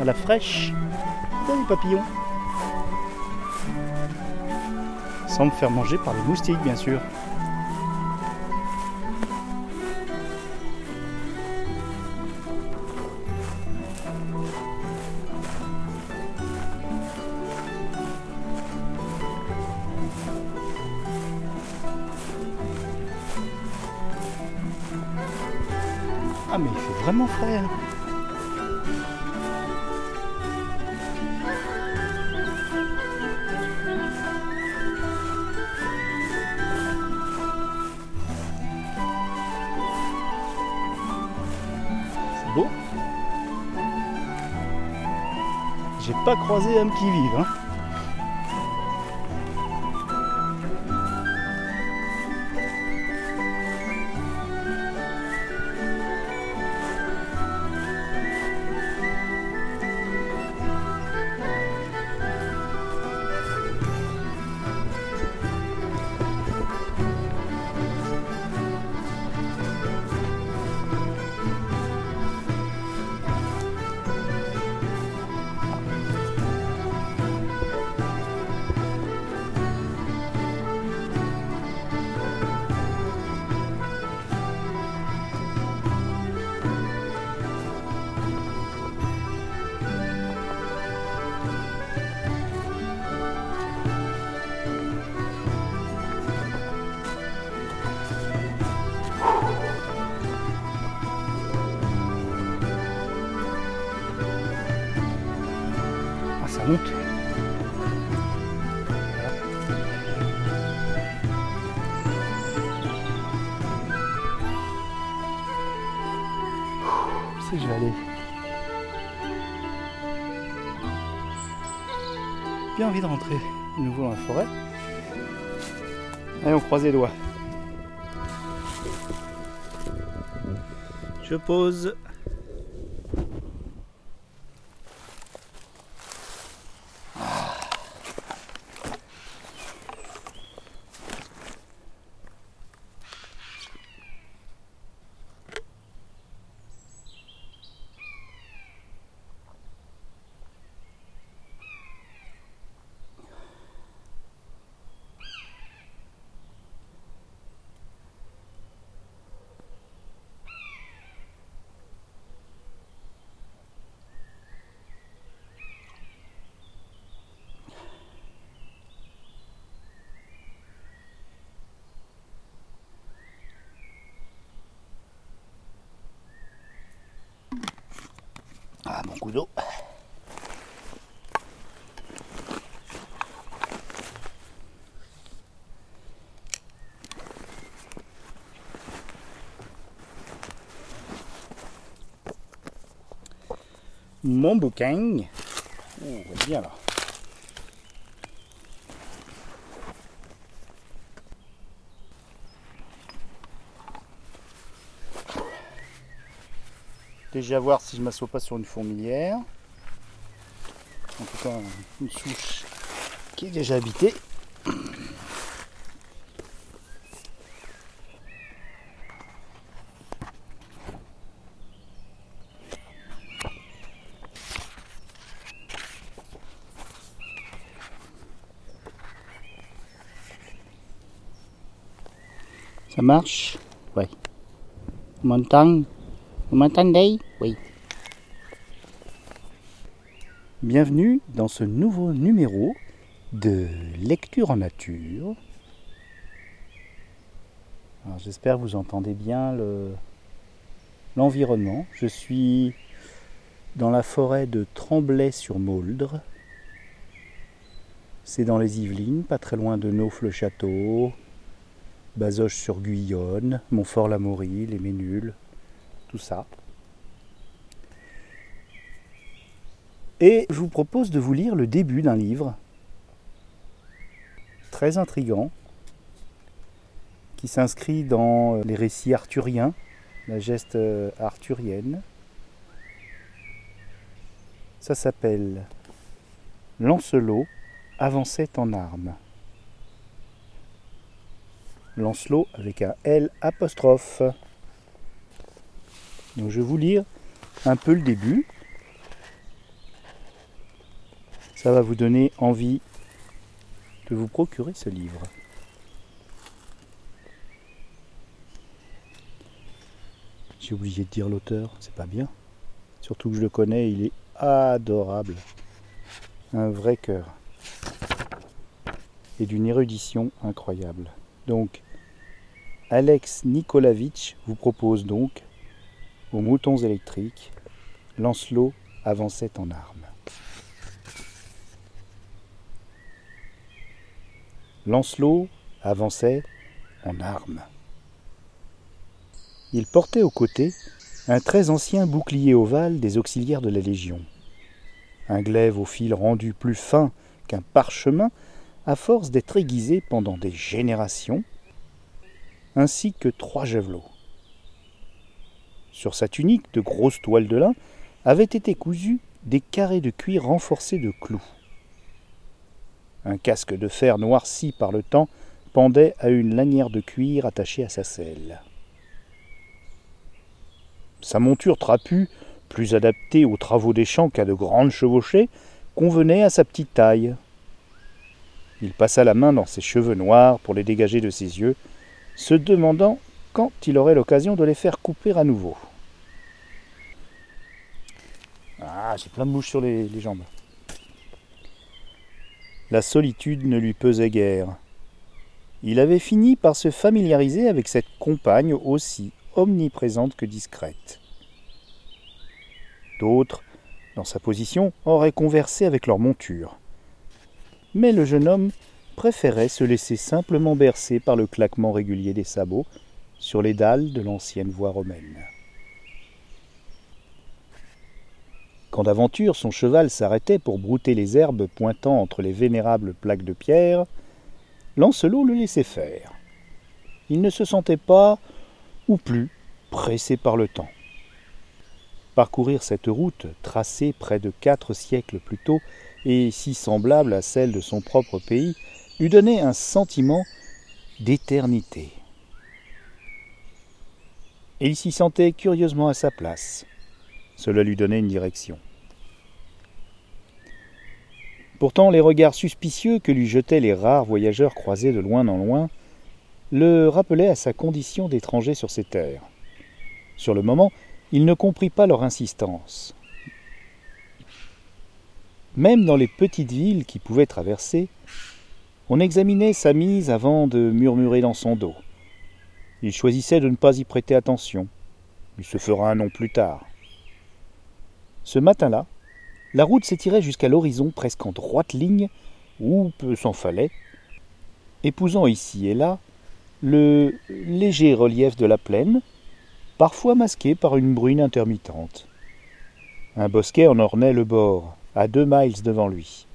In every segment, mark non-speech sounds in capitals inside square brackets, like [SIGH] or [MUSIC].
à la fraîche. Salut papillon. Sans me faire manger par les moustiques, bien sûr. J'ai pas croisé âme qui vive. Hein. Je vais aller Bien envie de rentrer de nouveau dans la forêt. Allez, on croise les doigts. Je pose. Ah, mon coup d'eau. Mon bouquin. Oh, bien là. Déjà voir si je m'assois pas sur une fourmilière. En tout cas, une souche qui est déjà habitée. Ça marche? Oui. Montagne? Vous m'entendez Bienvenue dans ce nouveau numéro de lecture en nature. J'espère que vous entendez bien le- l'environnement. Je suis dans la forêt de Tremblay-sur-Mauldre. C'est dans les Yvelines, pas très loin de Naufle-Château, Bazoches-sur-Guyonne, Montfort-l'Amaury, les Ménules, tout ça. Et je vous propose de vous lire le début d'un livre très intrigant qui s'inscrit dans les récits arthuriens, la geste euh, arthurienne. Ça s'appelle Lancelot avançait en armes. Lancelot avec un L apostrophe. Je vais vous lire un peu le début. Ça va vous donner envie de vous procurer ce livre. J'ai oublié de dire l'auteur, c'est pas bien. Surtout que je le connais, il est adorable. Un vrai cœur. Et d'une érudition incroyable. Donc, Alex Nikolavitch vous propose donc, aux moutons électriques, Lancelot avançait en armes. Lancelot avançait en armes. Il portait au côté un très ancien bouclier ovale des auxiliaires de la Légion, un glaive au fil rendu plus fin qu'un parchemin à force d'être aiguisé pendant des générations, ainsi que trois javelots. Sur sa tunique de grosse toile de lin avaient été cousus des carrés de cuir renforcés de clous. Un casque de fer noirci par le temps pendait à une lanière de cuir attachée à sa selle. Sa monture trapue, plus adaptée aux travaux des champs qu'à de grandes chevauchées, convenait à sa petite taille. Il passa la main dans ses cheveux noirs pour les dégager de ses yeux, se demandant quand il aurait l'occasion de les faire couper à nouveau. Ah, j'ai plein de mouches sur les, jambes. La solitude ne lui pesait guère. Il avait fini par se familiariser avec cette compagne aussi omniprésente que discrète. D'autres, dans sa position, auraient conversé avec leur monture. Mais le jeune homme préférait se laisser simplement bercer par le claquement régulier des sabots sur les dalles de l'ancienne voie romaine. Quand d'aventure son cheval s'arrêtait pour brouter les herbes pointant entre les vénérables plaques de pierre, Lancelot le laissait faire. Il ne se sentait pas, ou plus, pressé par le temps. Parcourir cette route, tracée près de quatre siècles plus tôt, et si semblable à celle de son propre pays, lui donnait un sentiment d'éternité. Et il s'y sentait curieusement à sa place. Cela lui donnait une direction. Pourtant, les regards suspicieux que lui jetaient les rares voyageurs croisés de loin en loin le rappelaient à sa condition d'étranger sur ces terres. Sur le moment, il ne comprit pas leur insistance. Même dans les petites villes qui pouvaient traverser, on examinait sa mise avant de murmurer dans son dos. Il choisissait de ne pas y prêter attention. Il se fera un nom plus tard. Ce matin-là, la route s'étirait jusqu'à l'horizon presque en droite ligne, ou peu s'en fallait, épousant ici et là le léger relief de la plaine, parfois masqué par une bruine intermittente. Un bosquet en ornait le bord, à deux miles devant lui.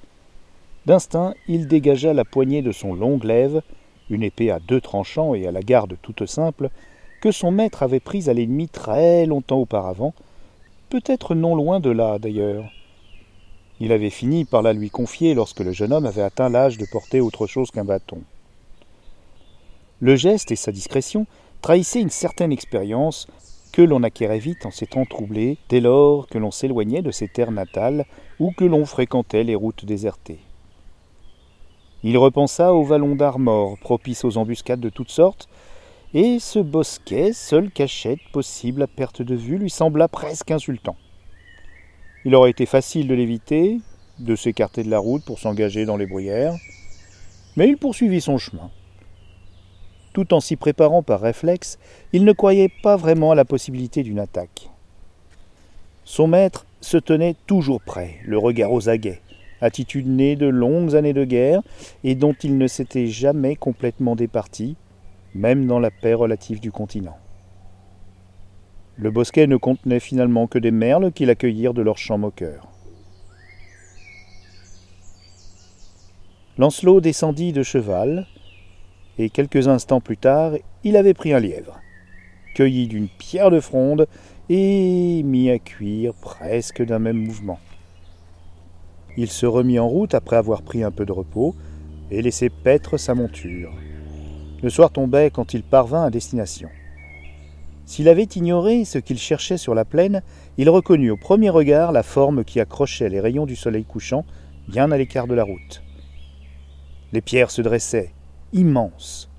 D'instinct, il dégagea la poignée de son long glaive, une épée à deux tranchants et à la garde toute simple, que son maître avait prise à l'ennemi très longtemps auparavant, peut-être non loin de là d'ailleurs. Il avait fini par la lui confier lorsque le jeune homme avait atteint l'âge de porter autre chose qu'un bâton. Le geste et sa discrétion trahissaient une certaine expérience que l'on acquérait vite en s'étant troublé dès lors que l'on s'éloignait de ses terres natales ou que l'on fréquentait les routes désertées. Il repensa au vallon d'Armor, propice aux embuscades de toutes sortes, et ce bosquet, seule cachette possible à perte de vue, lui sembla presque insultant. Il aurait été facile de l'éviter, de s'écarter de la route pour s'engager dans les bruyères, mais il poursuivit son chemin. Tout en s'y préparant par réflexe, il ne croyait pas vraiment à la possibilité d'une attaque. Son maître se tenait toujours prêt, le regard aux aguets, attitude née de longues années de guerre et dont il ne s'était jamais complètement départi, même dans la paix relative du continent. Le bosquet ne contenait finalement que des merles qui l'accueillirent de leurs champs moqueurs. Lancelot descendit de cheval, et quelques instants plus tard, il avait pris un lièvre, cueilli d'une pierre de fronde et mis à cuire presque d'un même mouvement. Il se remit en route après avoir pris un peu de repos et laissé paître sa monture. Le soir tombait quand il parvint à destination. S'il avait ignoré ce qu'il cherchait sur la plaine, il reconnut au premier regard la forme qui accrochait les rayons du soleil couchant bien à l'écart de la route. Les pierres se dressaient, immenses.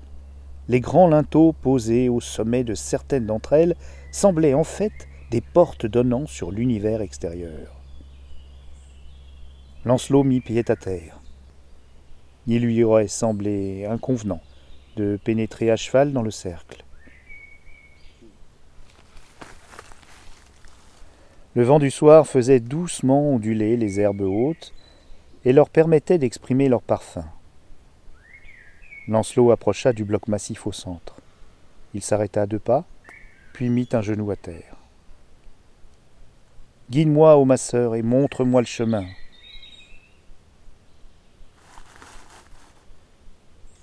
Les grands linteaux posés au sommet de certaines d'entre elles semblaient en fait des portes donnant sur l'univers extérieur. Lancelot mit pied à terre. Il lui aurait semblé inconvenant de pénétrer à cheval dans le cercle. Le vent du soir faisait doucement onduler les herbes hautes et leur permettait d'exprimer leur parfum. Lancelot approcha du bloc massif au centre. Il s'arrêta à deux pas, puis mit un genou à terre. Guide-moi, ô ma et montre-moi le chemin.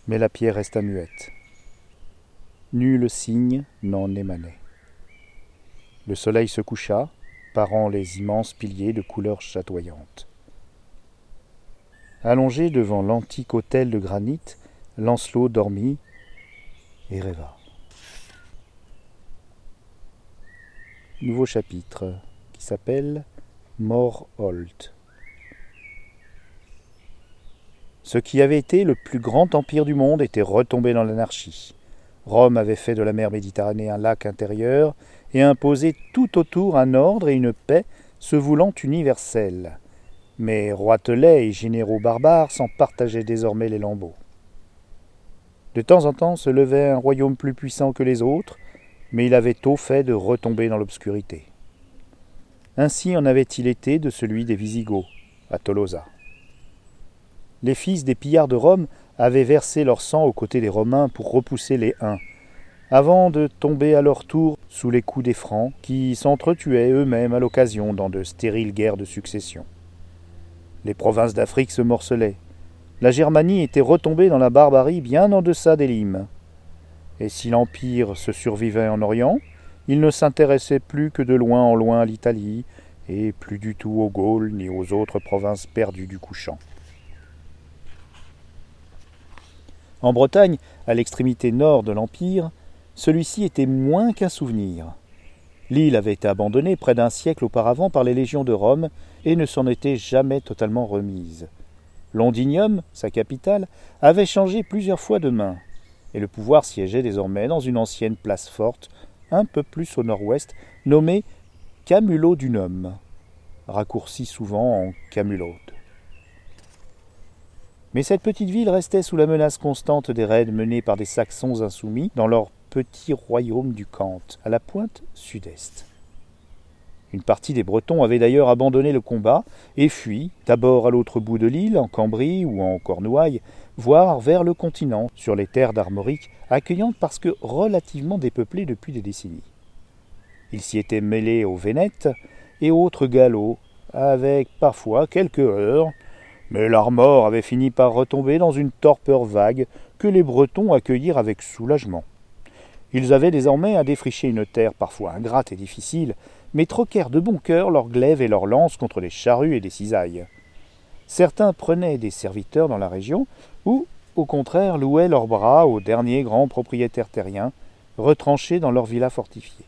Mais la pierre resta muette. Nul signe n'en émanait. Le soleil se coucha, parant les immenses piliers de couleurs chatoyantes. Allongé devant l'antique hôtel de granit, Lancelot dormit et rêva. Nouveau chapitre qui s'appelle Morholt. Ce qui avait été le plus grand empire du monde était retombé dans l'anarchie. Rome avait fait de la mer Méditerranée un lac intérieur et imposer tout autour un ordre et une paix se voulant universels. Mais roitelets et généraux barbares s'en partageaient désormais les lambeaux. De temps en temps se levait un royaume plus puissant que les autres, mais il avait tôt fait de retomber dans l'obscurité. Ainsi en avait-il été de celui des Visigoths, à Tolosa. Les fils des pillards de Rome avaient versé leur sang aux côtés des Romains pour repousser les Huns, avant de tomber à leur tour sous les coups des Francs, qui s'entretuaient eux-mêmes à l'occasion dans de stériles guerres de succession. Les provinces d'Afrique se morcelaient. La Germanie était retombée dans la barbarie bien en deçà des limes. Et si l'Empire se survivait en Orient, il ne s'intéressait plus que de loin en loin à l'Italie, et plus du tout aux Gaules ni aux autres provinces perdues du couchant. En Bretagne, à l'extrémité nord de l'Empire, celui-ci était moins qu'un souvenir. L'île avait été abandonnée près d'un siècle auparavant par les légions de Rome et ne s'en était jamais totalement remise. Londinium, sa capitale, avait changé plusieurs fois de main, et le pouvoir siégeait désormais dans une ancienne place forte, un peu plus au nord-ouest, nommée Camulodunum, raccourci souvent en Camulode. Mais cette petite ville restait sous la menace constante des raids menés par des Saxons insoumis dans leur petit royaume du Kant, à la pointe sud-est. Une partie des Bretons avait d'ailleurs abandonné le combat et fui, d'abord à l'autre bout de l'île, en Cambrie ou en Cornouailles, voire vers le continent, sur les terres d'Armorique, accueillantes parce que relativement dépeuplées depuis des décennies. Ils s'y étaient mêlés aux Vénètes et autres Gallos, avec parfois quelques heurts, mais l'Armor avait fini par retomber dans une torpeur vague que les Bretons accueillirent avec soulagement. Ils avaient désormais à défricher une terre parfois ingrate et difficile, mais troquèrent de bon cœur leurs glaives et leurs lances contre les charrues et les cisailles. Certains prenaient des serviteurs dans la région, ou, au contraire, louaient leurs bras aux derniers grands propriétaires terriens, retranchés dans leurs villas fortifiées.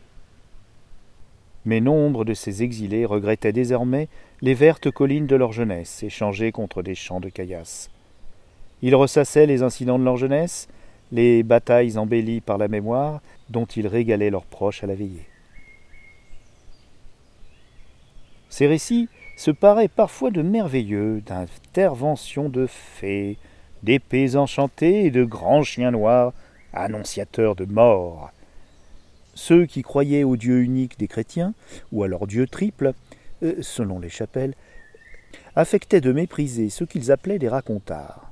Mais nombre de ces exilés regrettaient désormais les vertes collines de leur jeunesse, échangées contre des champs de caillasse. Ils ressassaient les incidents de leur jeunesse, les batailles embellies par la mémoire dont ils régalaient leurs proches à la veillée. Ces récits se paraient parfois de merveilleux, d'interventions de fées, d'épées enchantées et de grands chiens noirs, annonciateurs de mort. Ceux qui croyaient au Dieu unique des chrétiens, ou à leur Dieu triple, euh, selon les chapelles, affectaient de mépriser ceux qu'ils appelaient des racontards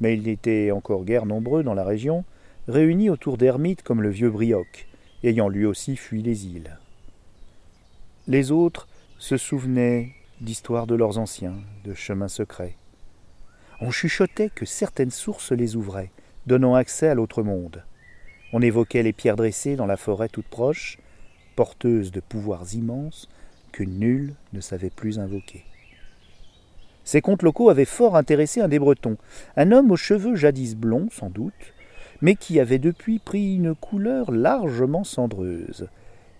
mais ils n'étaient encore guère nombreux dans la région, réunis autour d'ermites comme le vieux Brioc, ayant lui aussi fui les îles. Les autres se souvenaient d'histoires de leurs anciens, de chemins secrets. On chuchotait que certaines sources les ouvraient, donnant accès à l'autre monde. On évoquait les pierres dressées dans la forêt toute proche, porteuses de pouvoirs immenses que nul ne savait plus invoquer. Ces contes locaux avaient fort intéressé un des Bretons, un homme aux cheveux jadis blonds, sans doute, mais qui avait depuis pris une couleur largement cendreuse.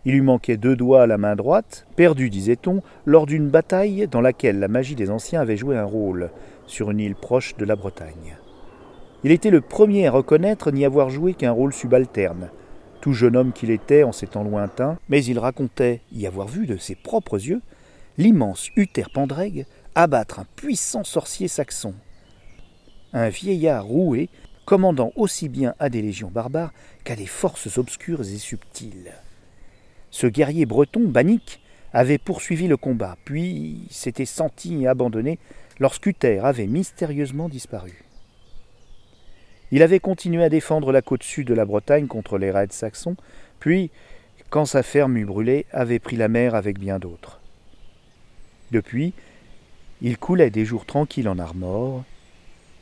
Il lui manquait deux doigts à la main droite, perdu, disait-on, lors d'une bataille dans laquelle la magie des anciens avait joué un rôle, sur une île proche de la Bretagne. Il était le premier à reconnaître n'y avoir joué qu'un rôle subalterne, tout jeune homme qu'il était en ces temps lointains, mais il racontait y avoir vu de ses propres yeux l'immense Uther Pendreg abattre un puissant sorcier saxon. Un vieillard roué, commandant aussi bien à des légions barbares qu'à des forces obscures et subtiles. Ce guerrier breton, Bannick, avait poursuivi le combat, puis s'était senti abandonné lorsqu'Uther avait mystérieusement disparu. Il avait continué à défendre la côte sud de la Bretagne contre les raids saxons, puis, quand sa ferme eut brûlé, avait pris la mer avec bien d'autres. Depuis, il coulait des jours tranquilles en Armor,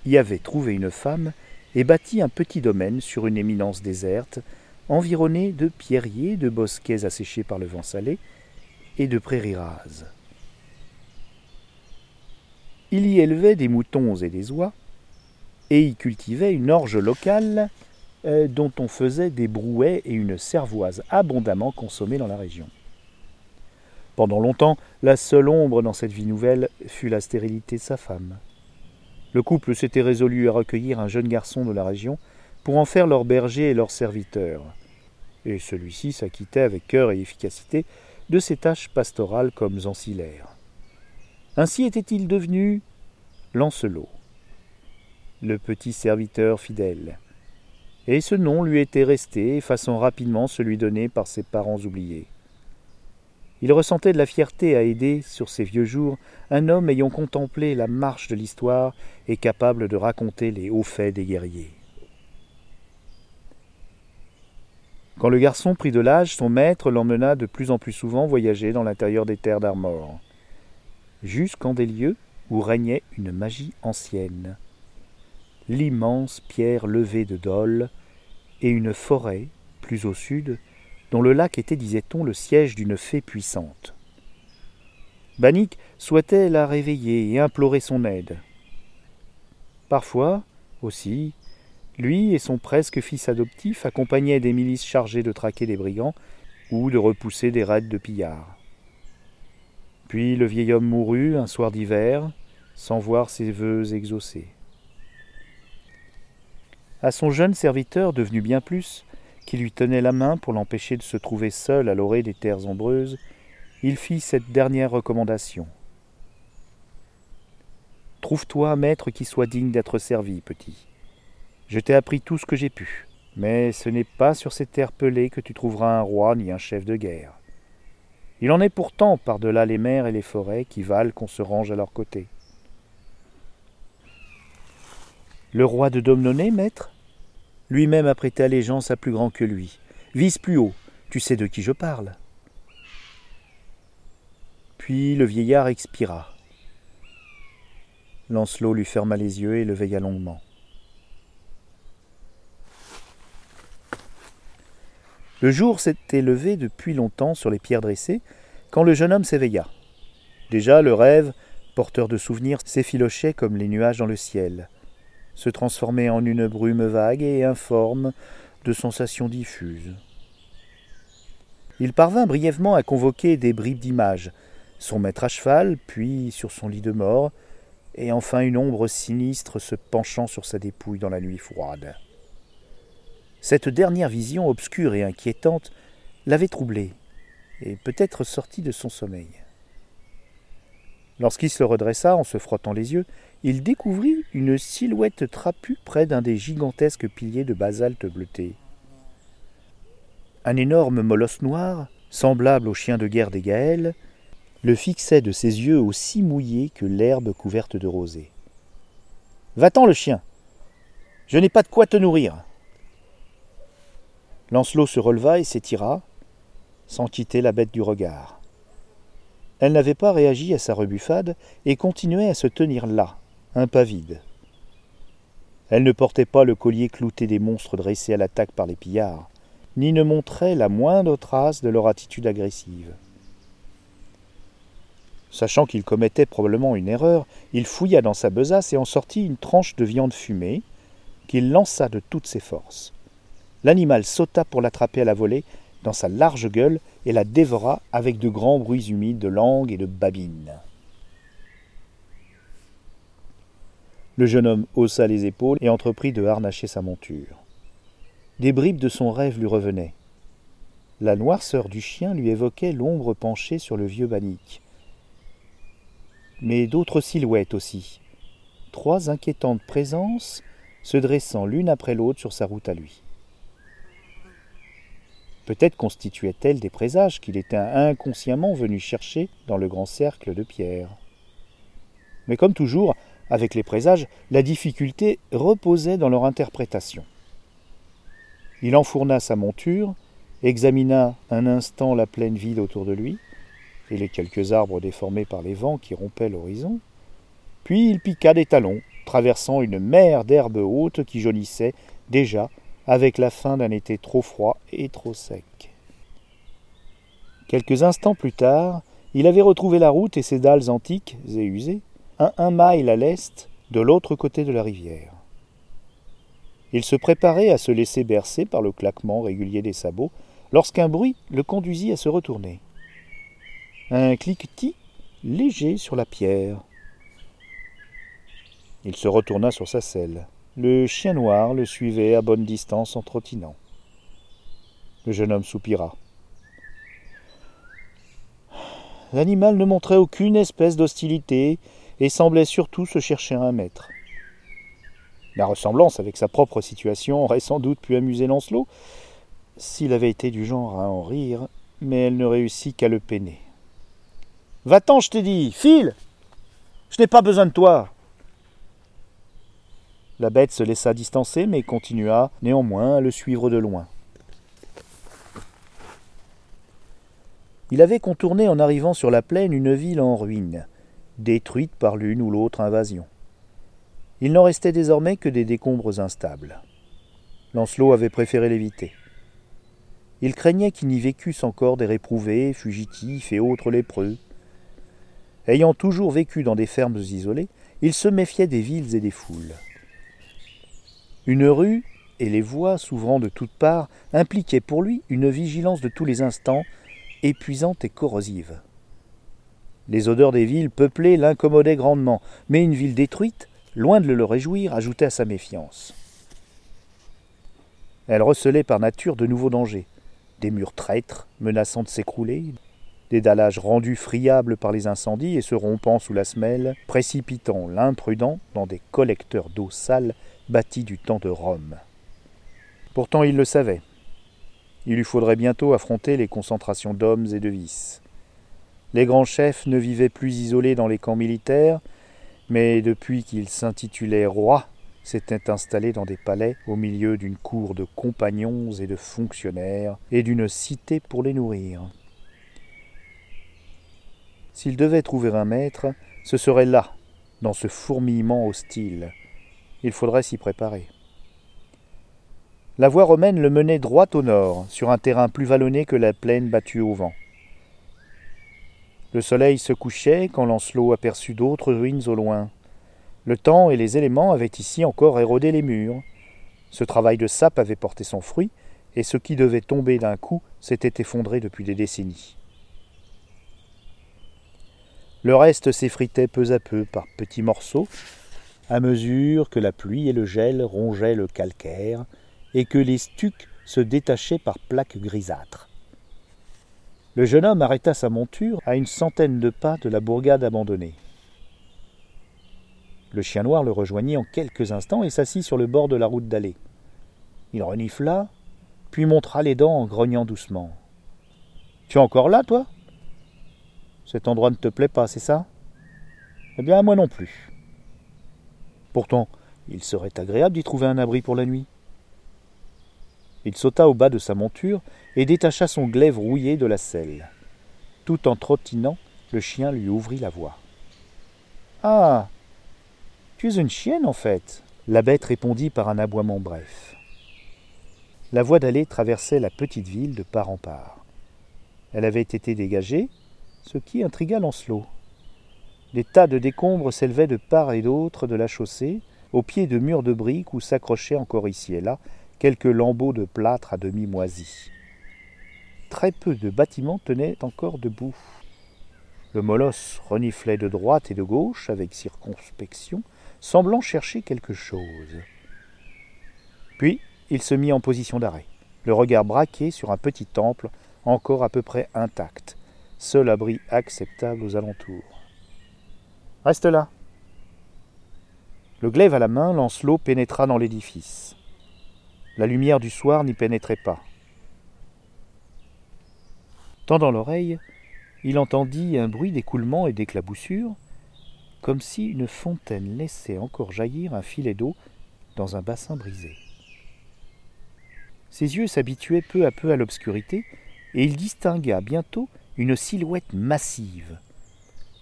y avait trouvé une femme et bâti un petit domaine sur une éminence déserte, environné de pierriers, de bosquets asséchés par le vent salé et de prairies rases. Il y élevait des moutons et des oies, et y cultivait une orge locale euh, dont on faisait des brouets et une cervoise abondamment consommée dans la région. Pendant longtemps, la seule ombre dans cette vie nouvelle fut la stérilité de sa femme. Le couple s'était résolu à recueillir un jeune garçon de la région pour en faire leur berger et leur serviteur, et celui-ci s'acquittait avec cœur et efficacité de ses tâches pastorales comme ancillaires. Ainsi était-il devenu Lancelot le petit serviteur fidèle. Et ce nom lui était resté, effaçant rapidement celui donné par ses parents oubliés. Il ressentait de la fierté à aider, sur ses vieux jours, un homme ayant contemplé la marche de l'histoire et capable de raconter les hauts faits des guerriers. Quand le garçon prit de l'âge, son maître l'emmena de plus en plus souvent voyager dans l'intérieur des terres d'Armor, jusqu'en des lieux où régnait une magie ancienne l'immense pierre levée de Dole, et une forêt, plus au sud, dont le lac était, disait-on, le siège d'une fée puissante. Bannick souhaitait la réveiller et implorer son aide. Parfois, aussi, lui et son presque fils adoptif accompagnaient des milices chargées de traquer des brigands ou de repousser des raids de pillards. Puis le vieil homme mourut un soir d'hiver, sans voir ses vœux exaucés à son jeune serviteur devenu bien plus, qui lui tenait la main pour l'empêcher de se trouver seul à l'orée des terres ombreuses, il fit cette dernière recommandation. Trouve-toi un maître qui soit digne d'être servi, petit. Je t'ai appris tout ce que j'ai pu, mais ce n'est pas sur ces terres pelées que tu trouveras un roi ni un chef de guerre. Il en est pourtant par-delà les mers et les forêts qui valent qu'on se range à leur côté. Le roi de Domnonné, maître? Lui-même a prêté allégeance à plus grand que lui. Vise plus haut, tu sais de qui je parle. Puis le vieillard expira. Lancelot lui ferma les yeux et le veilla longuement. Le jour s'était levé depuis longtemps sur les pierres dressées quand le jeune homme s'éveilla. Déjà le rêve, porteur de souvenirs, s'effilochait comme les nuages dans le ciel se transformer en une brume vague et informe de sensations diffuses. Il parvint brièvement à convoquer des bribes d'images, son maître à cheval, puis sur son lit de mort, et enfin une ombre sinistre se penchant sur sa dépouille dans la nuit froide. Cette dernière vision obscure et inquiétante l'avait troublé, et peut-être sorti de son sommeil. Lorsqu'il se redressa en se frottant les yeux, il découvrit une silhouette trapue près d'un des gigantesques piliers de basalte bleuté. Un énorme molosse noir, semblable au chien de guerre des Gaëls, le fixait de ses yeux aussi mouillés que l'herbe couverte de rosée. Va-t'en le chien Je n'ai pas de quoi te nourrir Lancelot se releva et s'étira, sans quitter la bête du regard. Elle n'avait pas réagi à sa rebuffade et continuait à se tenir là, un pas vide. Elle ne portait pas le collier clouté des monstres dressés à l'attaque par les pillards, ni ne montrait la moindre trace de leur attitude agressive. Sachant qu'il commettait probablement une erreur, il fouilla dans sa besace et en sortit une tranche de viande fumée, qu'il lança de toutes ses forces. L'animal sauta pour l'attraper à la volée dans sa large gueule et la dévora avec de grands bruits humides de langue et de babine. Le jeune homme haussa les épaules et entreprit de harnacher sa monture. Des bribes de son rêve lui revenaient. La noirceur du chien lui évoquait l'ombre penchée sur le vieux bannique. Mais d'autres silhouettes aussi. Trois inquiétantes présences se dressant l'une après l'autre sur sa route à lui. Peut-être constituaient-elles des présages qu'il était inconsciemment venu chercher dans le grand cercle de pierre. Mais comme toujours, avec les présages, la difficulté reposait dans leur interprétation. Il enfourna sa monture, examina un instant la plaine vide autour de lui, et les quelques arbres déformés par les vents qui rompaient l'horizon, puis il piqua des talons, traversant une mer d'herbes hautes qui jaunissait déjà avec la fin d'un été trop froid et trop sec. Quelques instants plus tard, il avait retrouvé la route et ses dalles antiques et usées, à un mile à l'est, de l'autre côté de la rivière. Il se préparait à se laisser bercer par le claquement régulier des sabots, lorsqu'un bruit le conduisit à se retourner. Un cliquetis léger sur la pierre. Il se retourna sur sa selle. Le chien noir le suivait à bonne distance en trottinant. Le jeune homme soupira. L'animal ne montrait aucune espèce d'hostilité et semblait surtout se chercher un maître. La ressemblance avec sa propre situation aurait sans doute pu amuser Lancelot, s'il avait été du genre à en rire, mais elle ne réussit qu'à le peiner. Va-t'en, je t'ai dit, file Je n'ai pas besoin de toi la bête se laissa distancer, mais continua néanmoins à le suivre de loin. Il avait contourné en arrivant sur la plaine une ville en ruine, détruite par l'une ou l'autre invasion. Il n'en restait désormais que des décombres instables. Lancelot avait préféré l'éviter. Il craignait qu'il n'y vécussent encore des réprouvés, fugitifs et autres lépreux. Ayant toujours vécu dans des fermes isolées, il se méfiait des villes et des foules. Une rue et les voies s'ouvrant de toutes parts impliquaient pour lui une vigilance de tous les instants, épuisante et corrosive. Les odeurs des villes peuplées l'incommodaient grandement, mais une ville détruite, loin de le réjouir, ajoutait à sa méfiance. Elle recelait par nature de nouveaux dangers, des murs traîtres menaçant de s'écrouler, des dallages rendus friables par les incendies et se rompant sous la semelle, précipitant l'imprudent dans des collecteurs d'eau sale bâti du temps de Rome. Pourtant il le savait. Il lui faudrait bientôt affronter les concentrations d'hommes et de vices. Les grands chefs ne vivaient plus isolés dans les camps militaires, mais depuis qu'ils s'intitulaient rois, s'étaient installés dans des palais au milieu d'une cour de compagnons et de fonctionnaires et d'une cité pour les nourrir. S'il devait trouver un maître, ce serait là, dans ce fourmillement hostile, il faudrait s'y préparer. La voie romaine le menait droit au nord, sur un terrain plus vallonné que la plaine battue au vent. Le soleil se couchait quand Lancelot aperçut d'autres ruines au loin. Le temps et les éléments avaient ici encore érodé les murs. Ce travail de sape avait porté son fruit, et ce qui devait tomber d'un coup s'était effondré depuis des décennies. Le reste s'effritait peu à peu par petits morceaux, à mesure que la pluie et le gel rongeaient le calcaire et que les stucs se détachaient par plaques grisâtres. Le jeune homme arrêta sa monture à une centaine de pas de la bourgade abandonnée. Le chien noir le rejoignit en quelques instants et s'assit sur le bord de la route d'allée. Il renifla, puis montra les dents en grognant doucement. Tu es encore là, toi? Cet endroit ne te plaît pas, c'est ça? Eh bien, moi non plus. Pourtant, il serait agréable d'y trouver un abri pour la nuit. Il sauta au bas de sa monture et détacha son glaive rouillé de la selle. Tout en trottinant, le chien lui ouvrit la voie. Ah Tu es une chienne, en fait La bête répondit par un aboiement bref. La voie d'allée traversait la petite ville de part en part. Elle avait été dégagée, ce qui intrigua Lancelot. Des tas de décombres s'élevaient de part et d'autre de la chaussée, au pied de murs de briques où s'accrochaient encore ici et là quelques lambeaux de plâtre à demi moisis. Très peu de bâtiments tenaient encore debout. Le molosse reniflait de droite et de gauche avec circonspection, semblant chercher quelque chose. Puis il se mit en position d'arrêt, le regard braqué sur un petit temple encore à peu près intact, seul abri acceptable aux alentours. Reste là. Le glaive à la main, Lancelot pénétra dans l'édifice. La lumière du soir n'y pénétrait pas. Tendant l'oreille, il entendit un bruit d'écoulement et d'éclaboussure, comme si une fontaine laissait encore jaillir un filet d'eau dans un bassin brisé. Ses yeux s'habituaient peu à peu à l'obscurité, et il distingua bientôt une silhouette massive,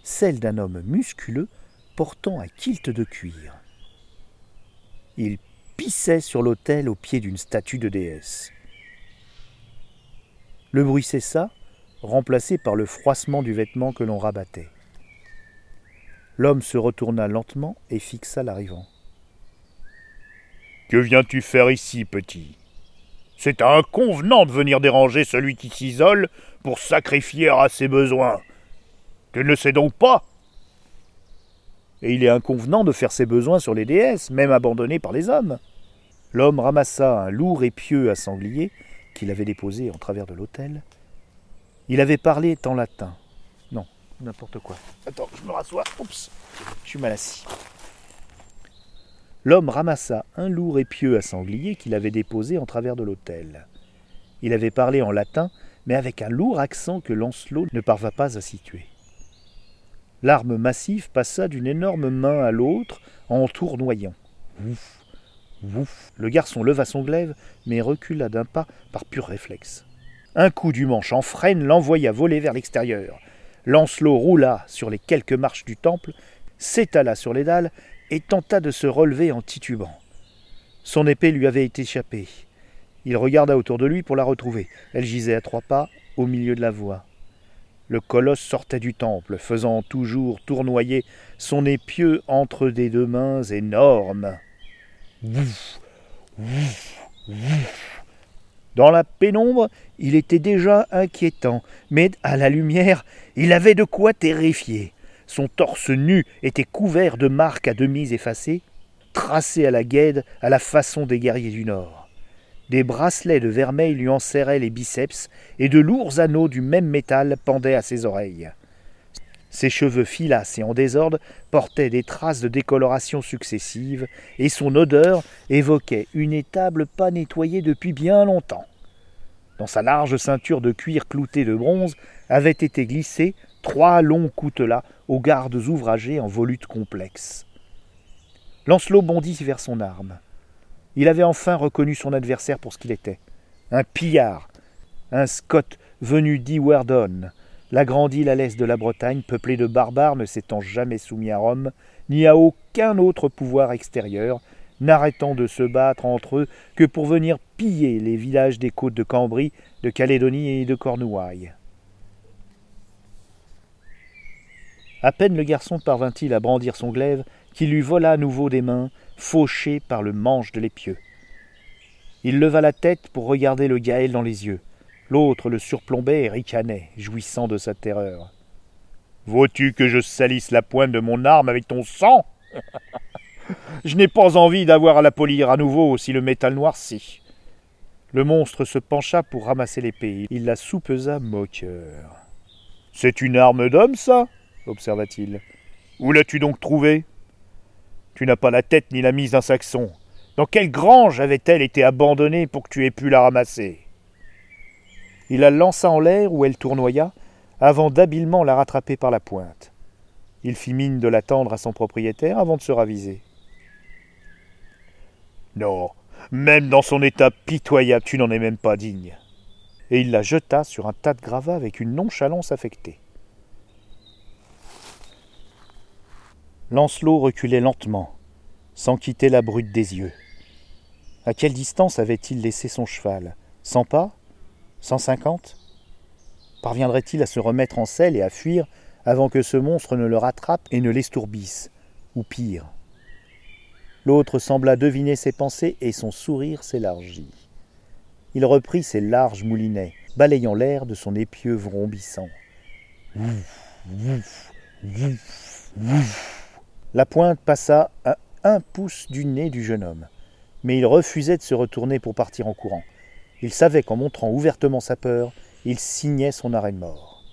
celle d'un homme musculeux portant un kilt de cuir. Il pissait sur l'autel au pied d'une statue de déesse. Le bruit cessa, remplacé par le froissement du vêtement que l'on rabattait. L'homme se retourna lentement et fixa l'arrivant. Que viens-tu faire ici, petit? C'est inconvenant de venir déranger celui qui s'isole pour sacrifier à ses besoins. Tu ne le sais donc pas Et il est inconvenant de faire ses besoins sur les déesses, même abandonnées par les hommes. L'homme ramassa un lourd épieu à sanglier qu'il avait déposé en travers de l'autel il avait parlé en latin. Non, n'importe quoi. Attends, je me rassois. Oups, je suis mal assis. L'homme ramassa un lourd épieu à sanglier qu'il avait déposé en travers de l'autel. Il avait parlé en latin, mais avec un lourd accent que Lancelot ne parvint pas à situer. L'arme massive passa d'une énorme main à l'autre en tournoyant. Ouf, ouf. Le garçon leva son glaive, mais recula d'un pas par pur réflexe. Un coup du manche en freine l'envoya voler vers l'extérieur. Lancelot roula sur les quelques marches du temple, s'étala sur les dalles et tenta de se relever en titubant. Son épée lui avait échappé. Il regarda autour de lui pour la retrouver. Elle gisait à trois pas, au milieu de la voie. Le colosse sortait du temple, faisant toujours tournoyer son épieu entre des deux mains énormes. Dans la pénombre, il était déjà inquiétant, mais à la lumière, il avait de quoi terrifier. Son torse nu était couvert de marques à demi effacées, tracées à la guède à la façon des guerriers du Nord. Des bracelets de vermeil lui enserraient les biceps, et de lourds anneaux du même métal pendaient à ses oreilles. Ses cheveux filasses et en désordre portaient des traces de décoloration successives, et son odeur évoquait une étable pas nettoyée depuis bien longtemps. Dans sa large ceinture de cuir clouté de bronze avaient été glissés trois longs coutelas aux gardes ouvragés en volutes complexes. Lancelot bondit vers son arme. Il avait enfin reconnu son adversaire pour ce qu'il était. Un pillard, un Scott venu d'Iwerdon, la grande île à l'est de la Bretagne, peuplée de barbares ne s'étant jamais soumis à Rome, ni à aucun autre pouvoir extérieur, n'arrêtant de se battre entre eux que pour venir piller les villages des côtes de Cambrie, de Calédonie et de Cornouailles. À peine le garçon parvint-il à brandir son glaive qu'il lui vola à nouveau des mains, fauché par le manche de l'épieu. Il leva la tête pour regarder le Gaël dans les yeux. L'autre le surplombait et ricanait, jouissant de sa terreur. Veux-tu que je salisse la pointe de mon arme avec ton sang? [LAUGHS] Je n'ai pas envie d'avoir à la polir à nouveau si le métal noircit. Le monstre se pencha pour ramasser l'épée. Il la soupesa moqueur. C'est une arme d'homme, ça? observa-t-il. Où l'as-tu donc trouvée? Tu n'as pas la tête ni la mise d'un saxon. Dans quelle grange avait-elle été abandonnée pour que tu aies pu la ramasser? Il la lança en l'air où elle tournoya, avant d'habilement la rattraper par la pointe. Il fit mine de l'attendre à son propriétaire avant de se raviser. Non, même dans son état pitoyable, tu n'en es même pas digne. Et il la jeta sur un tas de gravats avec une nonchalance affectée. Lancelot reculait lentement, sans quitter la brute des yeux. À quelle distance avait-il laissé son cheval? Cent pas? Cent cinquante? Parviendrait-il à se remettre en selle et à fuir avant que ce monstre ne le rattrape et ne l'estourbisse? Ou pire L'autre sembla deviner ses pensées et son sourire s'élargit. Il reprit ses larges moulinets, balayant l'air de son épieu vrombissant. La pointe passa à un pouce du nez du jeune homme, mais il refusait de se retourner pour partir en courant. Il savait qu'en montrant ouvertement sa peur, il signait son arrêt de mort.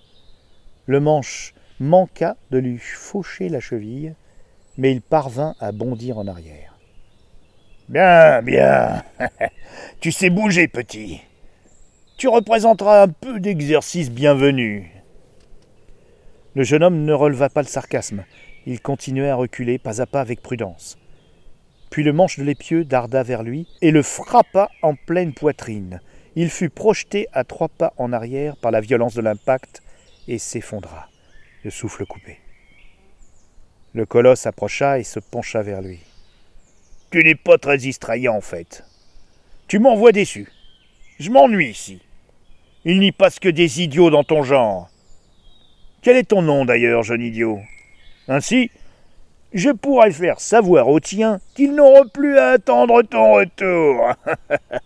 Le manche manqua de lui faucher la cheville, mais il parvint à bondir en arrière. Bien, bien. [LAUGHS] tu sais bouger, petit. Tu représenteras un peu d'exercice bienvenu. Le jeune homme ne releva pas le sarcasme. Il continuait à reculer pas à pas avec prudence. Puis le manche de l'épieu darda vers lui et le frappa en pleine poitrine. Il fut projeté à trois pas en arrière par la violence de l'impact et s'effondra, le souffle coupé. Le colosse approcha et se pencha vers lui. Tu n'es pas très distrayant en fait. Tu m'envoies déçu. Je m'ennuie ici. Il n'y passe que des idiots dans ton genre. Quel est ton nom d'ailleurs, jeune idiot? Ainsi, je pourrais faire savoir aux tiens qu'ils n'auront plus à attendre ton retour. [LAUGHS]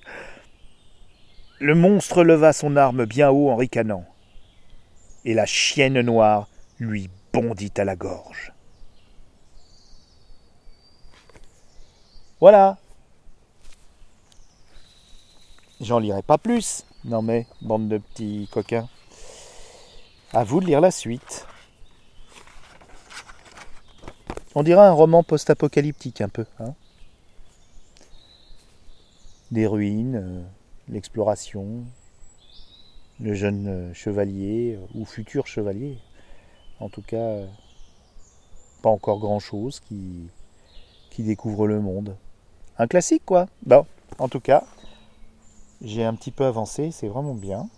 Le monstre leva son arme bien haut en ricanant, et la chienne noire lui bondit à la gorge. Voilà. J'en lirai pas plus. Non mais, bande de petits coquins. À vous de lire la suite. On dirait un roman post-apocalyptique un peu. Hein Des ruines, euh, l'exploration, le jeune euh, chevalier euh, ou futur chevalier. En tout cas, pas encore grand-chose qui, qui découvre le monde. Un classique quoi. Bon, en tout cas, j'ai un petit peu avancé, c'est vraiment bien.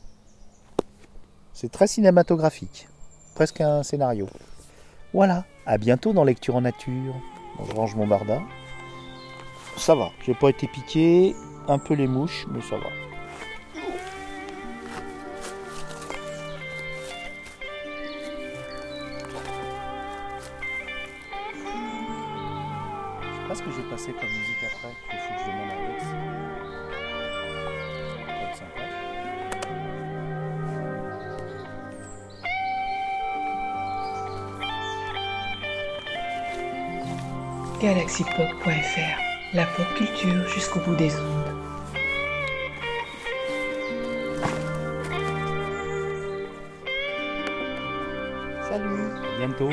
C'est très cinématographique, presque un scénario. Voilà, à bientôt dans Lecture en Nature. je range mon. Ça va, j'ai pas été piqué, un peu les mouches, mais ça va. galaxypop.fr, la pop culture jusqu'au bout des ondes. Salut, à bientôt.